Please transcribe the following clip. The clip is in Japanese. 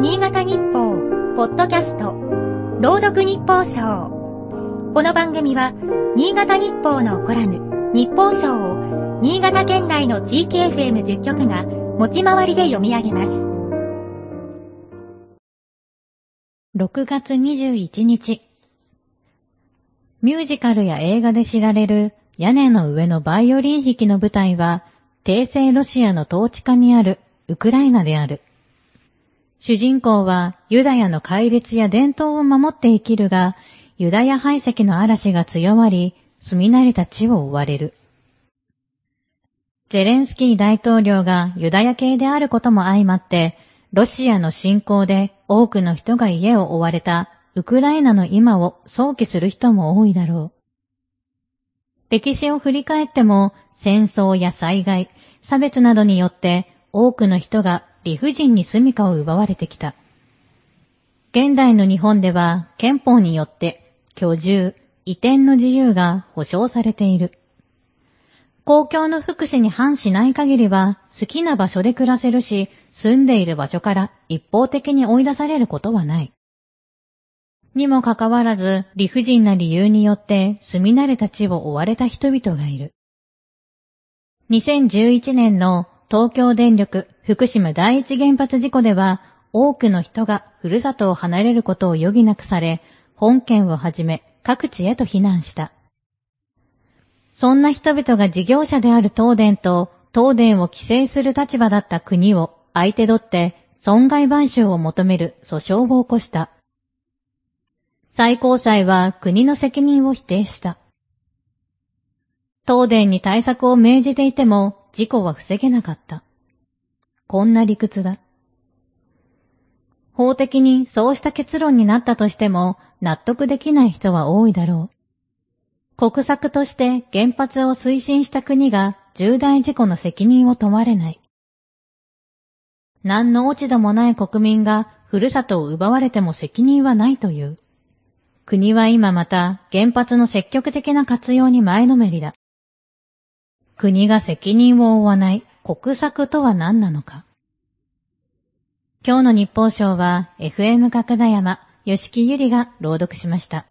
新潟日報、ポッドキャスト、朗読日報賞。この番組は、新潟日報のコラム、日報賞を、新潟県内の地域 FM10 局が、持ち回りで読み上げます。6月21日。ミュージカルや映画で知られる屋根の上のバイオリン弾きの舞台は、帝政ロシアの統治下にあるウクライナである。主人公はユダヤの戒律や伝統を守って生きるが、ユダヤ排斥の嵐が強まり、住み慣れた地を追われる。ゼレンスキー大統領がユダヤ系であることも相まって、ロシアの侵攻で多くの人が家を追われたウクライナの今を想起する人も多いだろう。歴史を振り返っても戦争や災害、差別などによって多くの人が理不尽に住処を奪われてきた。現代の日本では憲法によって居住、移転の自由が保障されている。公共の福祉に反しない限りは好きな場所で暮らせるし、住んでいる場所から一方的に追い出されることはない。にもかかわらず理不尽な理由によって住み慣れた地を追われた人々がいる。2011年の東京電力福島第一原発事故では、多くの人がふるさとを離れることを余儀なくされ、本県をはじめ各地へと避難した。そんな人々が事業者である東電と東電を規制する立場だった国を相手取って損害賠償を求める訴訟を起こした。最高裁は国の責任を否定した。東電に対策を命じていても事故は防げなかった。こんな理屈だ。法的にそうした結論になったとしても納得できない人は多いだろう。国策として原発を推進した国が重大事故の責任を問われない。何の落ち度もない国民がふるさとを奪われても責任はないという。国は今また原発の積極的な活用に前のめりだ。国が責任を負わない国策とは何なのか。今日の日報賞は FM 角田山、吉木ゆりが朗読しました。